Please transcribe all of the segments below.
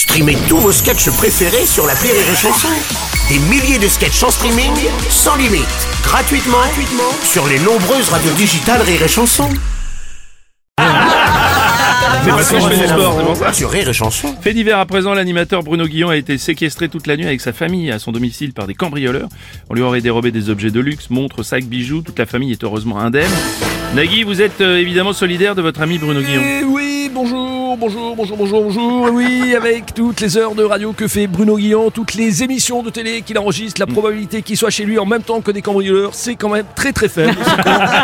Streamez tous vos sketchs préférés sur la Rire et Chanson. Des milliers de sketchs en streaming, sans limite, gratuitement, gratuitement sur les nombreuses radios digitales Rire et Chanson. C'est parce que je fais du sport, c'est pour ça. Sur Rire et Chanson. Fait divers à présent, l'animateur Bruno Guillon a été séquestré toute la nuit avec sa famille à son domicile par des cambrioleurs. On lui aurait dérobé des objets de luxe, montres, sacs, bijoux. Toute la famille est heureusement indemne. Nagui, vous êtes euh, évidemment solidaire de votre ami Bruno Guillon. Eh oui, bonjour, bonjour, bonjour, bonjour, bonjour. Oui, avec toutes les heures de radio que fait Bruno Guillon, toutes les émissions de télé qu'il enregistre, la probabilité qu'il soit chez lui en même temps que des cambrioleurs, c'est quand même très très faible.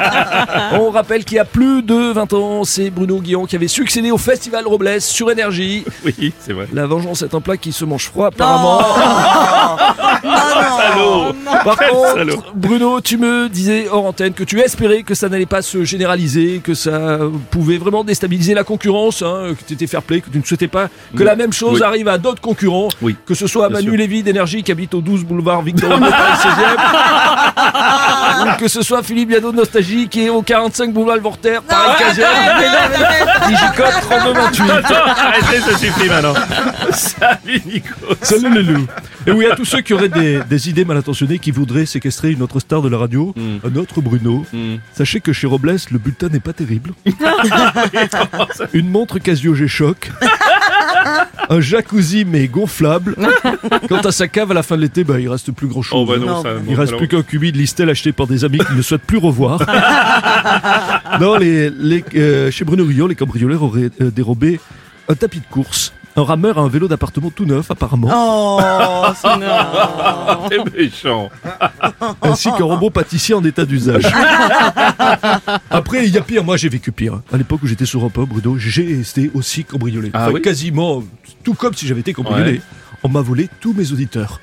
On rappelle qu'il y a plus de 20 ans, c'est Bruno Guillon qui avait succédé au Festival Robles sur Énergie. Oui, c'est vrai. La vengeance est un plat qui se mange froid apparemment. Salaud Par Quel contre, salaud. Bruno, tu me disais hors antenne que tu espérais que ça n'allait pas se généraliser, que ça pouvait vraiment déstabiliser la concurrence, hein, que tu étais fair play, que tu ne souhaitais pas que la même chose Oui. arrive à d'autres concurrents, Oui. que ce soit à Bien Manu sûr. Lévy d'énergie qui habite au 12 boulevard Victor Hugo Paris 16e, ou que ce soit Philippe Biado de Nostalgie qui est au 45 boulevard Voltaire Paris 15e, Digicote 3228. Arrêtez, ça suffit maintenant. Salut Nico. Salut loups. Et oui, à tous ceux qui auraient des, des idées mal intentionnées qui voudraient séquestrer une autre star de la radio, un autre Bruno, sachez que chez Robles, le bulletin n'est pas terrible. une montre Casio G-Shock. Un jacuzzi mais gonflable. Quant à sa cave à la fin de l'été, bah, il reste plus grand chose. Oh bah non, ça. Il reste plus qu'un cubi de Listel acheté par des amis qu'il ne souhaitent plus revoir. non, les, les, euh, chez Bruno Guillon, les cambrioleurs auraient euh, dérobé un tapis de course, un rameur et un vélo d'appartement tout neuf apparemment, Oh, c'est méchant. ainsi qu'un robot pâtissier en état d'usage. Après, il y a pire, moi j'ai vécu pire. À l'époque où j'étais sur un pub, Bruno, j'ai été aussi cambriolé. Ah Enfin, oui quasiment, tout comme si j'avais été cambriolé. Ouais. On m'a volé tous mes auditeurs.